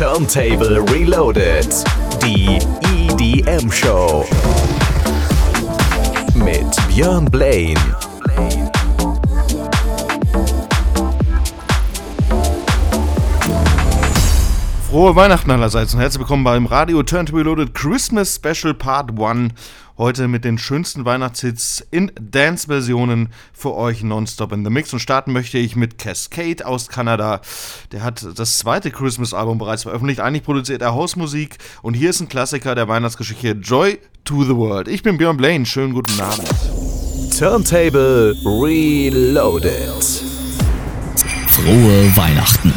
Turntable Reloaded. Die EDM Show. Mit Björn Blaine. Frohe Weihnachten allerseits und herzlich willkommen beim Radio Turntable Reloaded Christmas Special Part 1. Heute mit den schönsten Weihnachtshits in Dance-Versionen für euch nonstop in the Mix. Und starten möchte ich mit Cascade aus Kanada. Der hat das zweite Christmas-Album bereits veröffentlicht. Eigentlich produziert er Hausmusik. Und hier ist ein Klassiker der Weihnachtsgeschichte Joy to the World. Ich bin Björn Blaine. Schönen guten Abend. Turntable Reloaded. Frohe Weihnachten.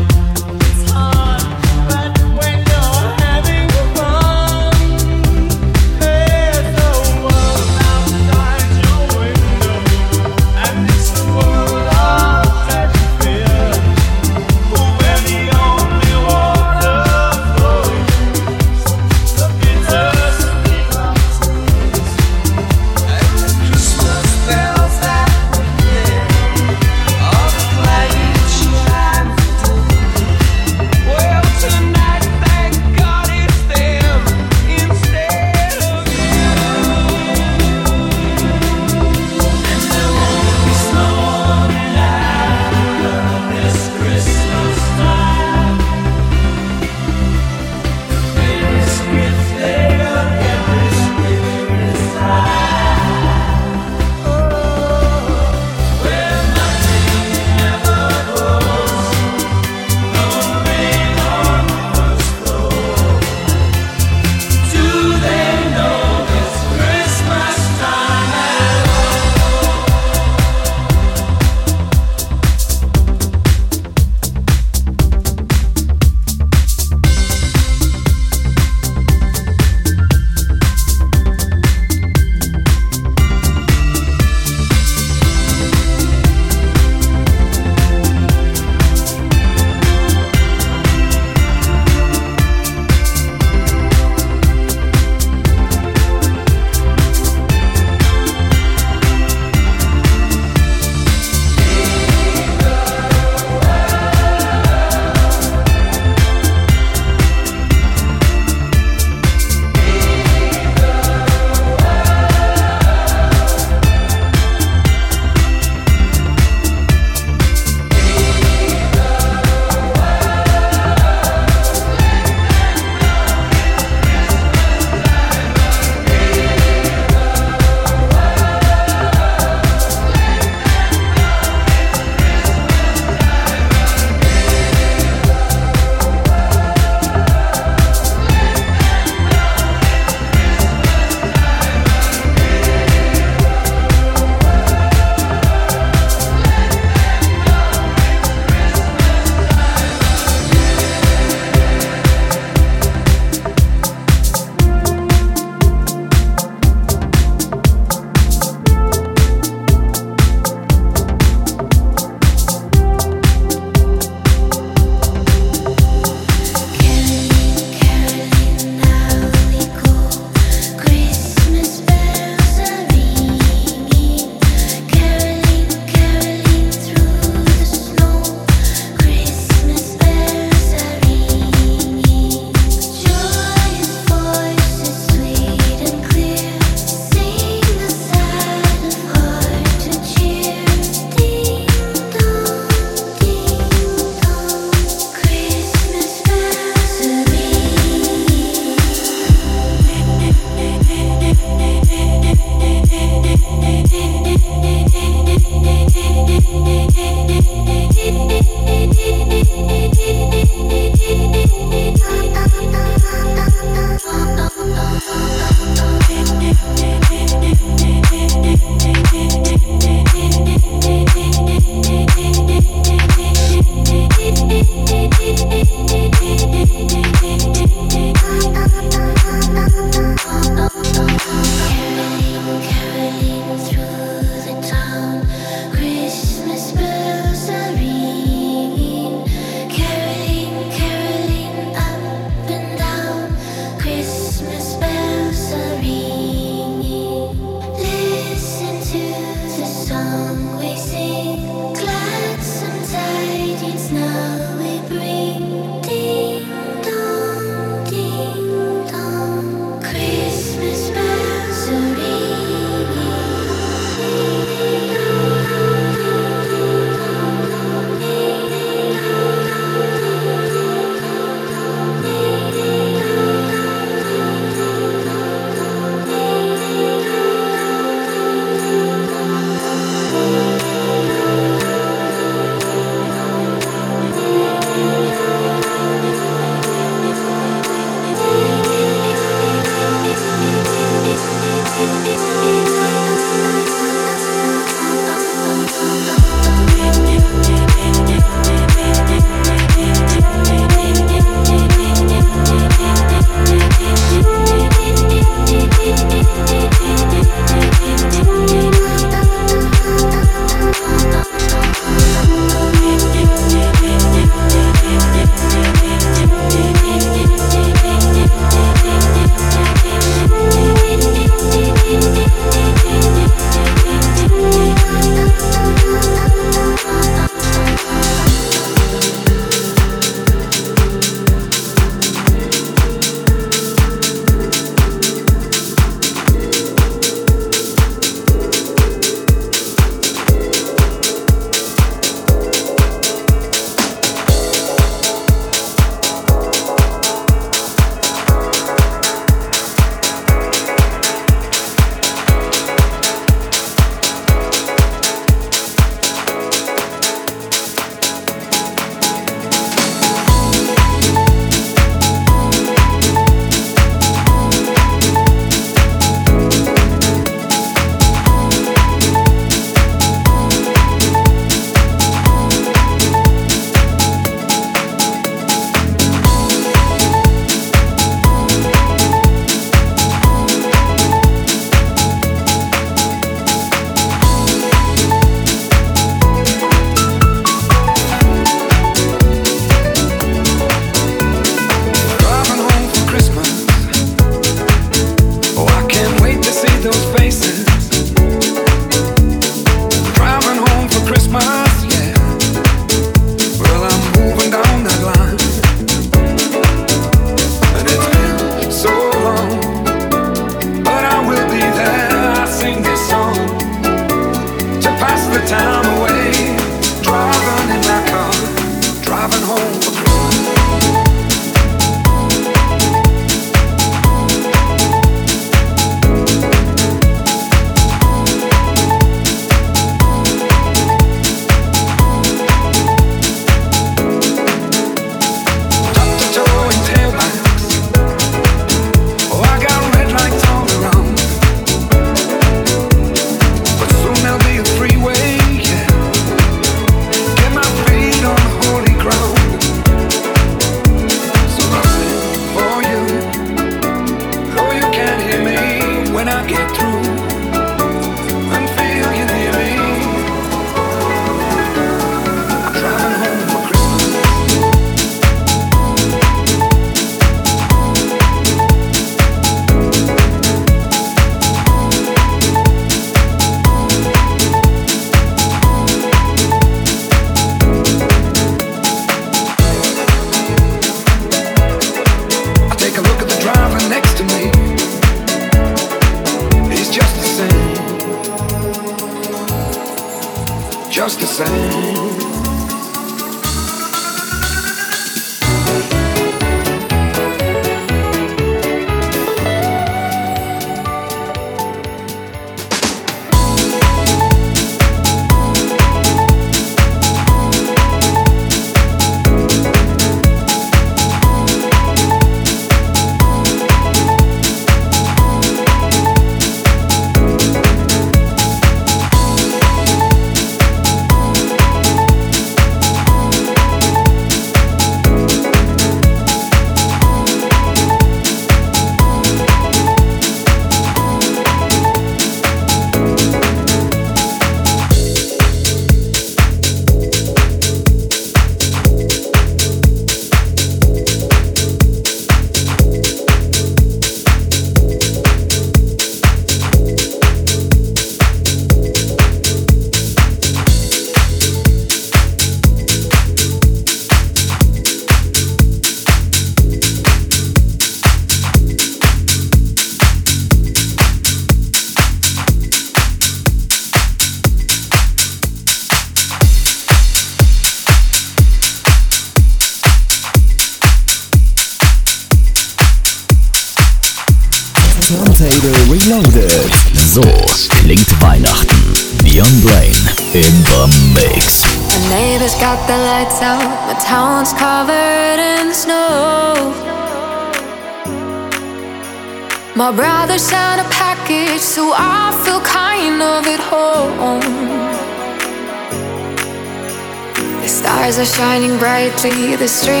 the street.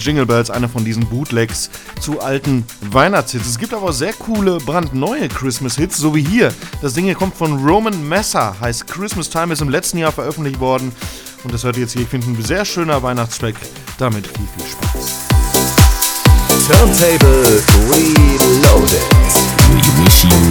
Jingle Bells, einer von diesen Bootlegs zu alten Weihnachtshits. Es gibt aber sehr coole, brandneue Christmas-Hits, so wie hier. Das Ding hier kommt von Roman Messer, heißt Christmas Time, ist im letzten Jahr veröffentlicht worden. Und das hört ihr jetzt hier. Ich finde, ein sehr schöner Weihnachtstrack. Damit viel, viel Spaß. Turntable Reloaded. We wish you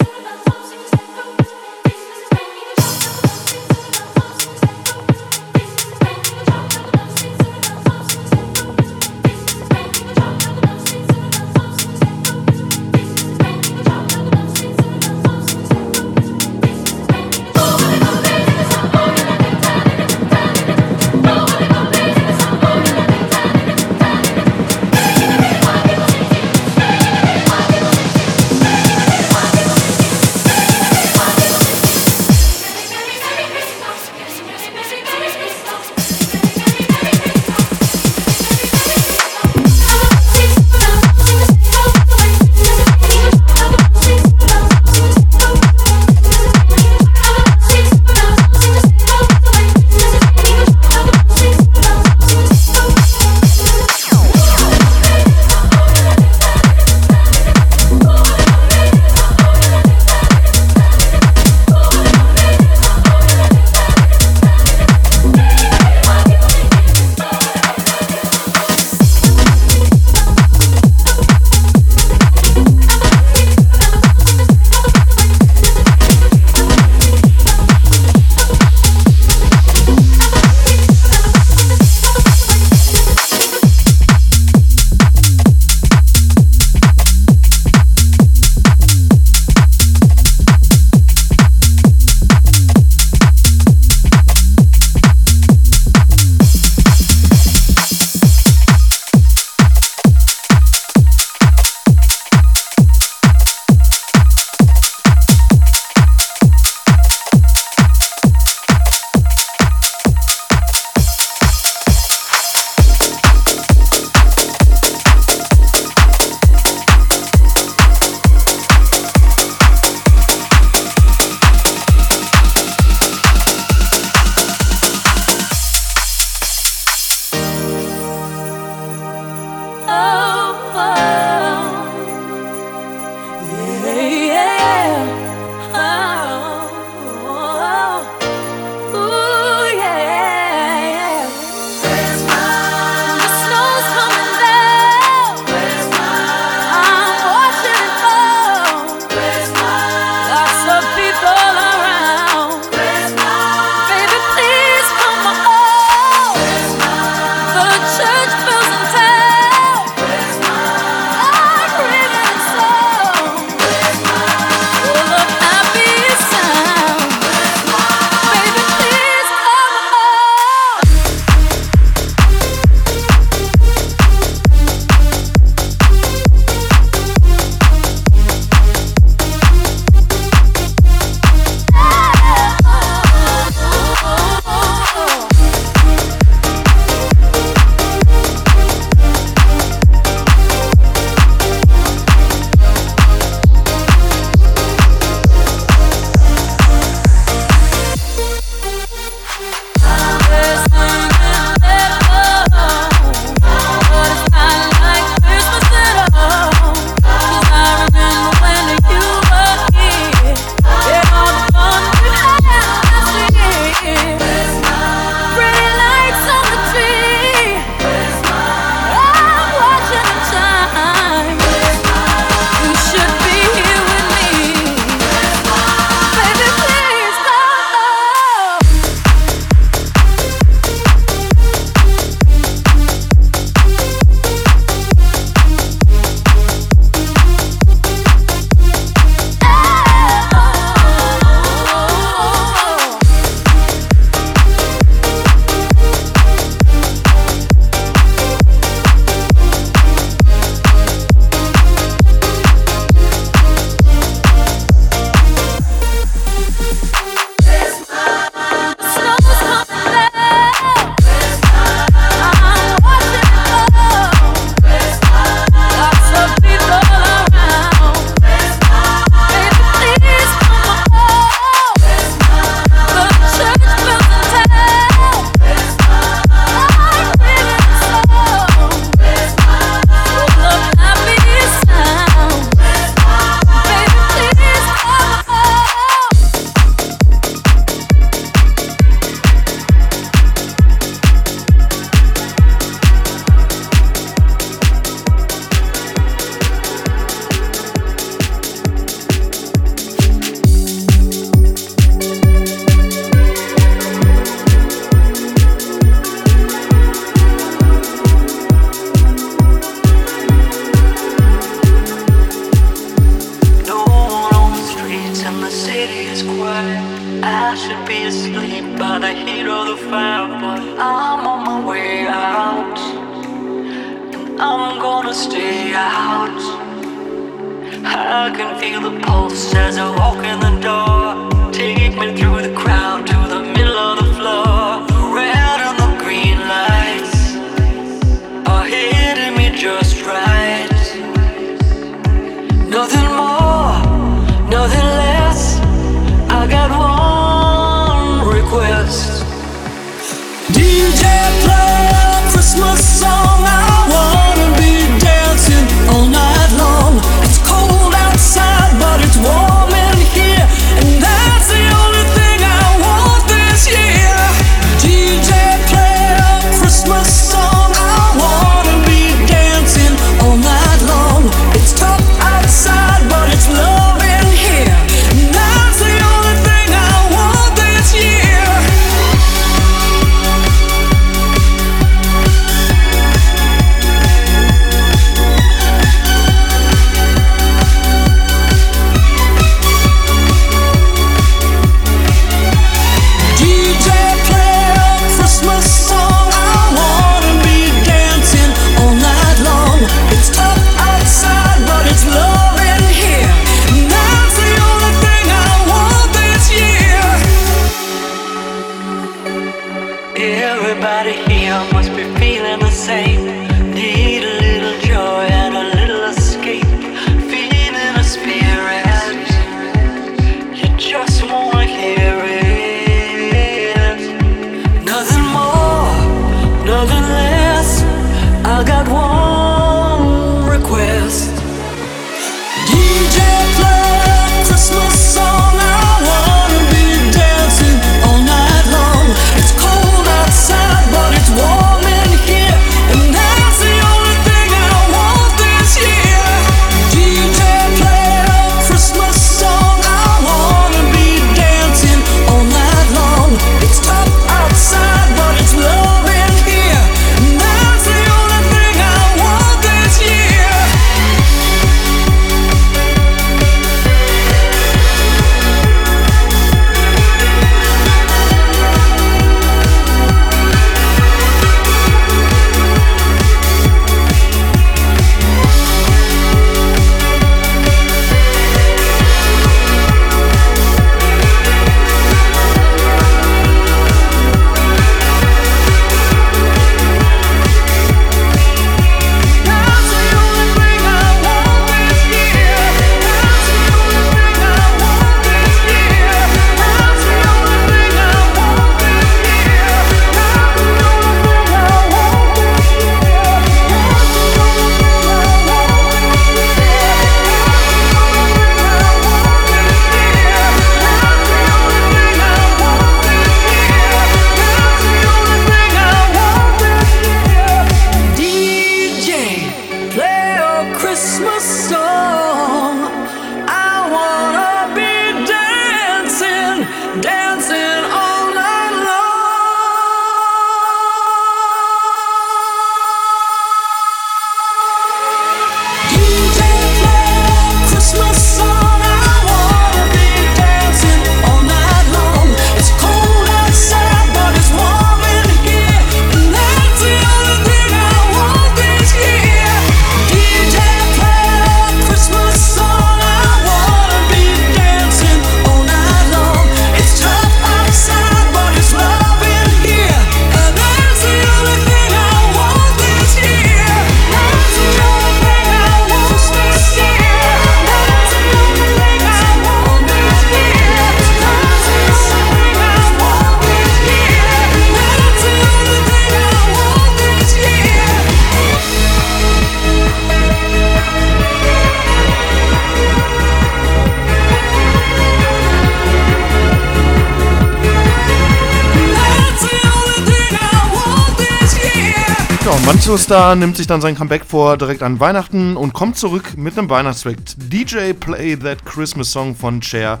Star nimmt sich dann sein Comeback vor direkt an Weihnachten und kommt zurück mit einem Weihnachtstrack. DJ Play That Christmas Song von Cher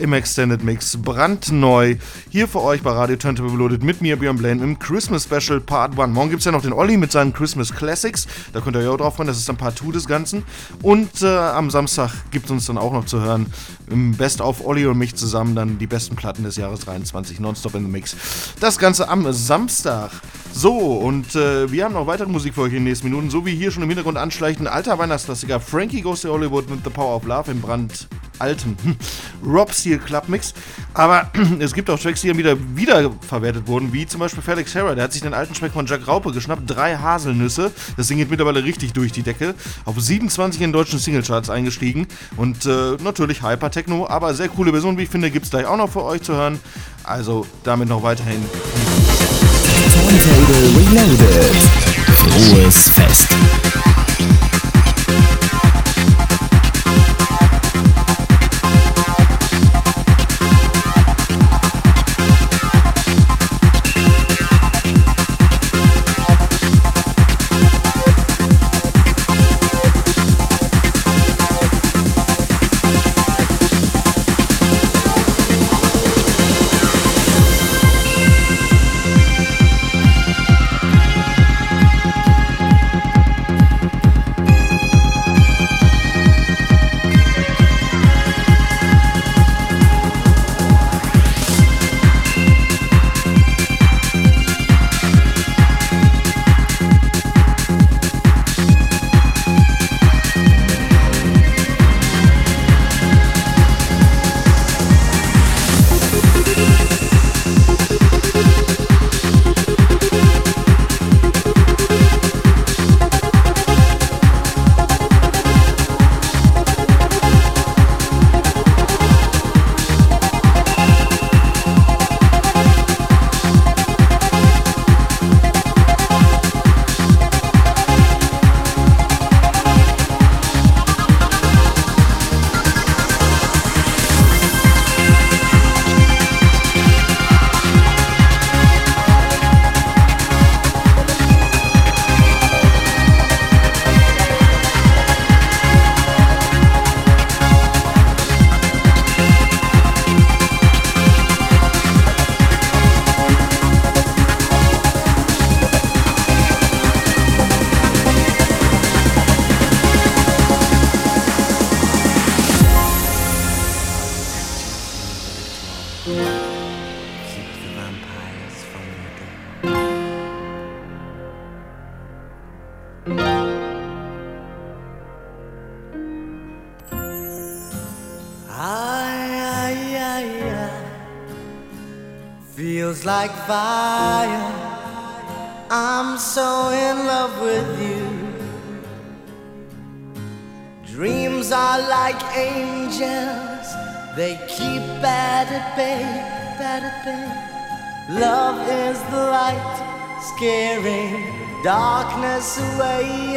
im Extended Mix. Brandneu. Hier für euch bei Radio Turntable Reloaded mit mir, Björn Blaine, im Christmas Special Part 1. Morgen gibt es ja noch den Olli mit seinen Christmas Classics. Da könnt ihr ja auch drauf freuen. Das ist dann Part 2 des Ganzen. Und äh, am Samstag gibt es uns dann auch noch zu hören im Best of Olli und mich zusammen dann die besten Platten des Jahres 23 nonstop in the Mix. Das Ganze am Samstag. So, und äh, wir haben noch weitere Musik für euch in den nächsten Minuten, so wie hier schon im Hintergrund anschleichend alter Weihnachtsklassiker Frankie Goes to Hollywood mit The Power of Love im Brand alten Rob Steel Club Mix. Aber es gibt auch Tracks, die dann wieder wiederverwertet wurden, wie zum Beispiel Felix Sarah. Der hat sich den alten Track von Jack Raupe geschnappt, drei Haselnüsse. Das Ding geht mittlerweile richtig durch die Decke. Auf 27 in deutschen Singlecharts eingestiegen. Und äh, natürlich Hyper Techno, aber sehr coole Version, wie ich finde, gibt es gleich auch noch für euch zu hören. Also damit noch weiterhin. Turntable Reloaded. Frohes Fest. Darkness away.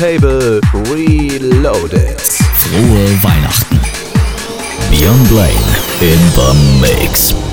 Turntable Reloaded. Frohe Weihnachten. Beyond Blaine in the Mix.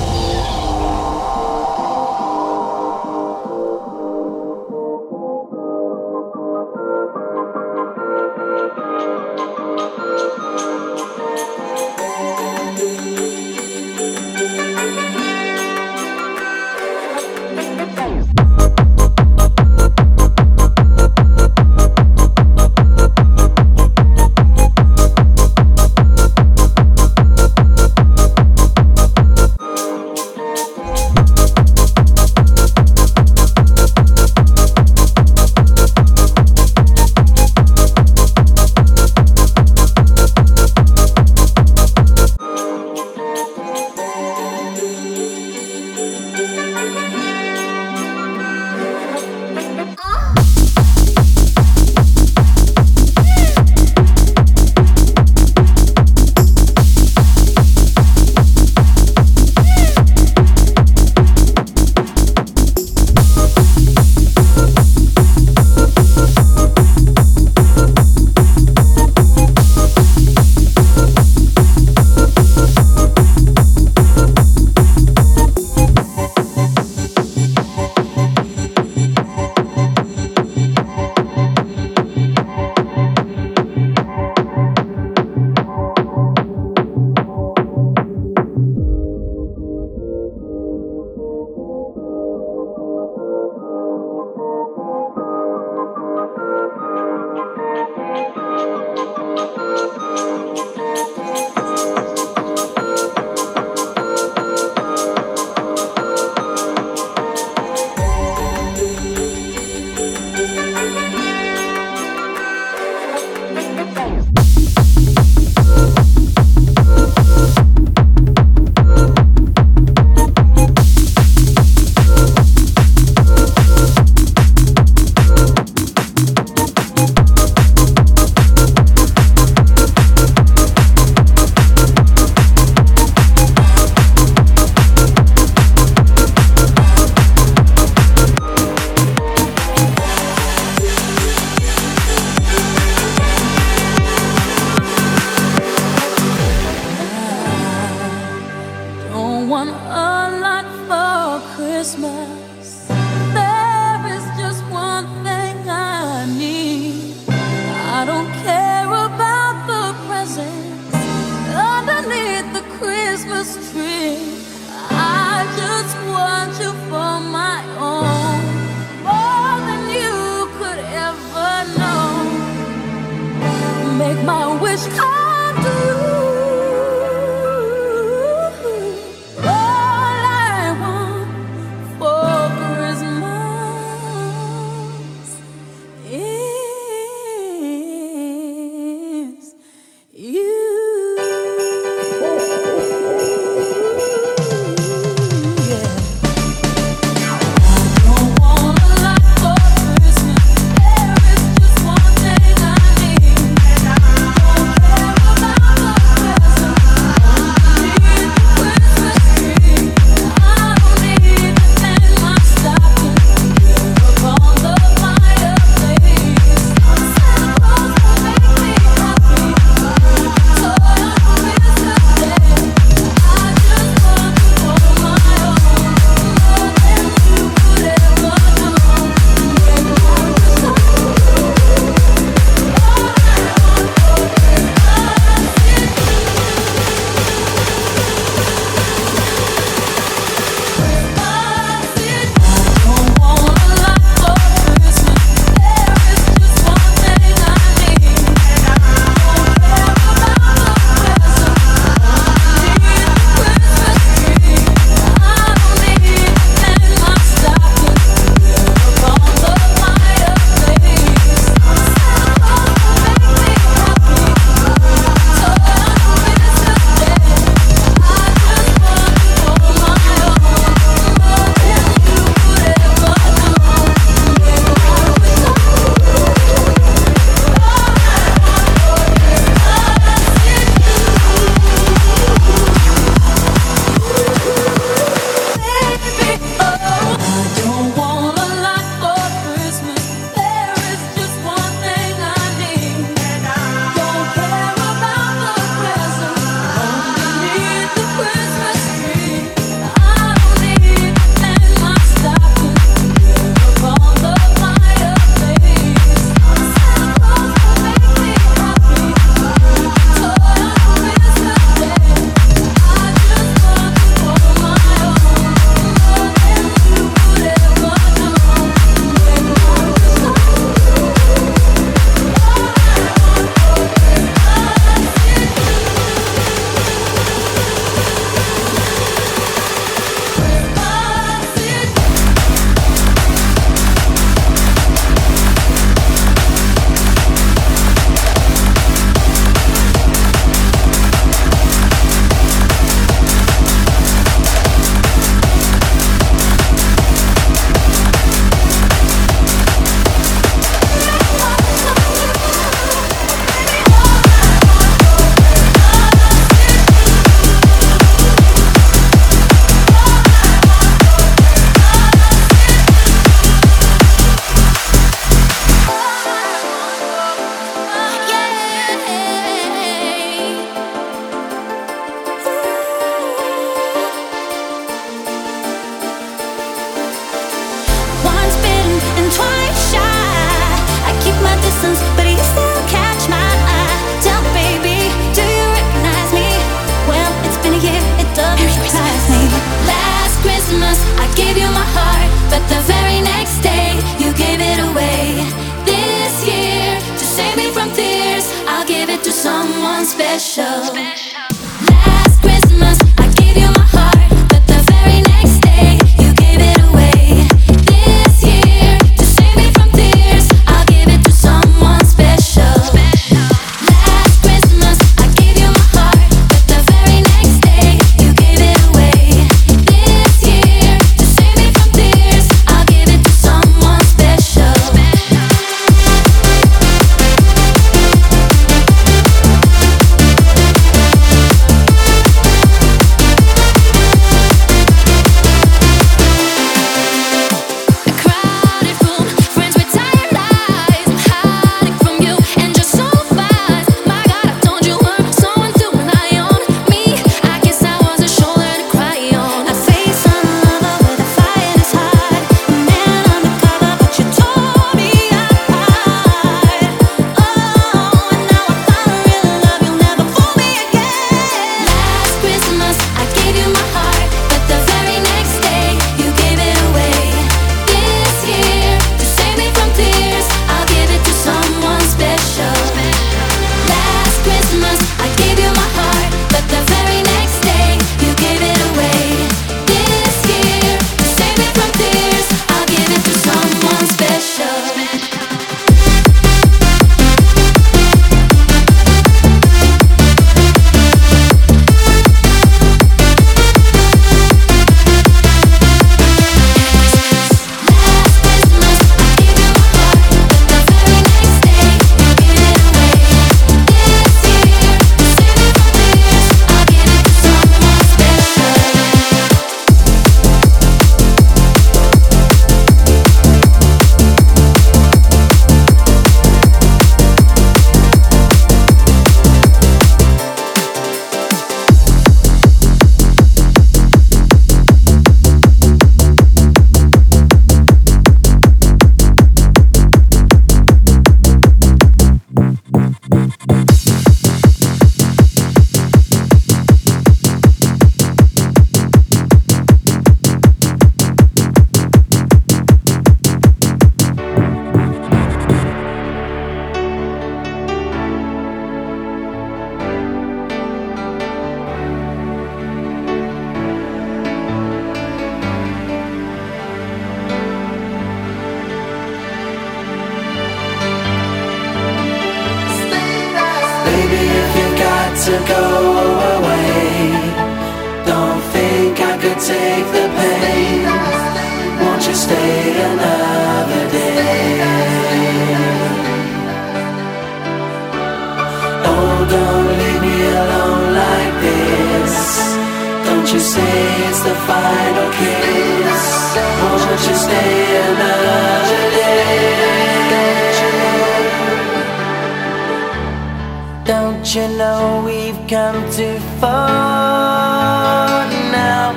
come too far now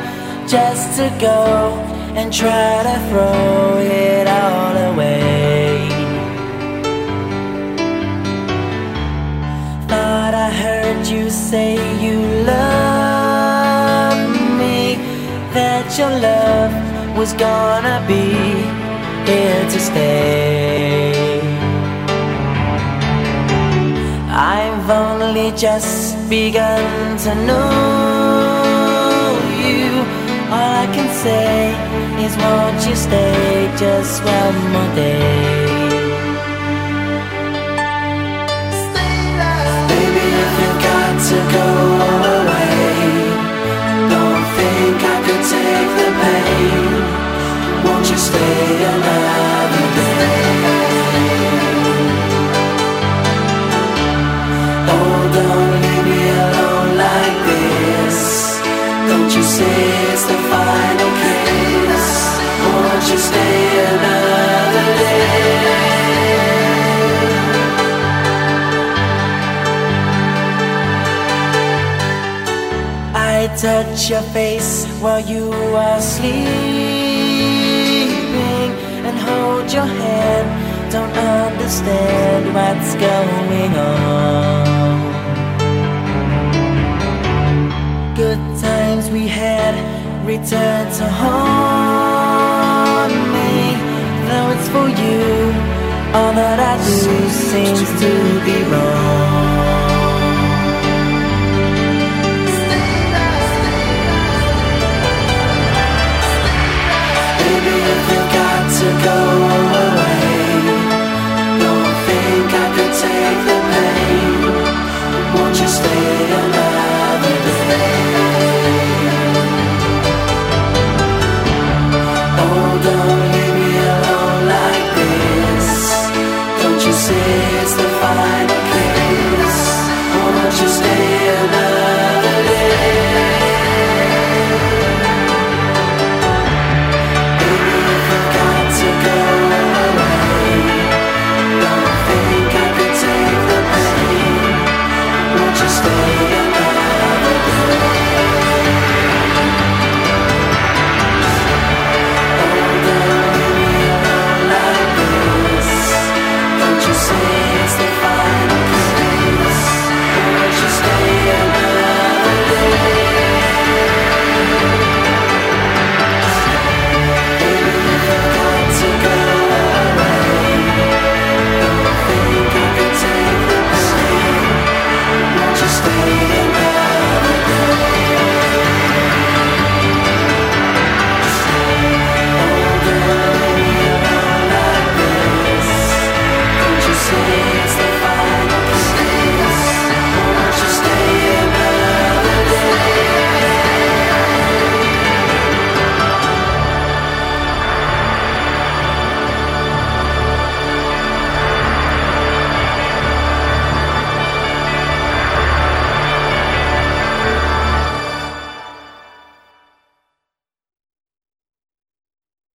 just to go and try to throw it all away. Thought I heard you say you love me, that your love was gonna be here to stay. I've only just begun to know you. All I can say is, won't you stay just one more day? Baby, if you've got to go away, don't think I could take the pain. Won't you stay another day? Hold on. you say it's the final kiss? Won't you stay another day? I touch your face while you are sleeping and hold your hand. Don't understand what's going on. we had returned to haunt me. Now it's for you, all that I do seems to be wrong.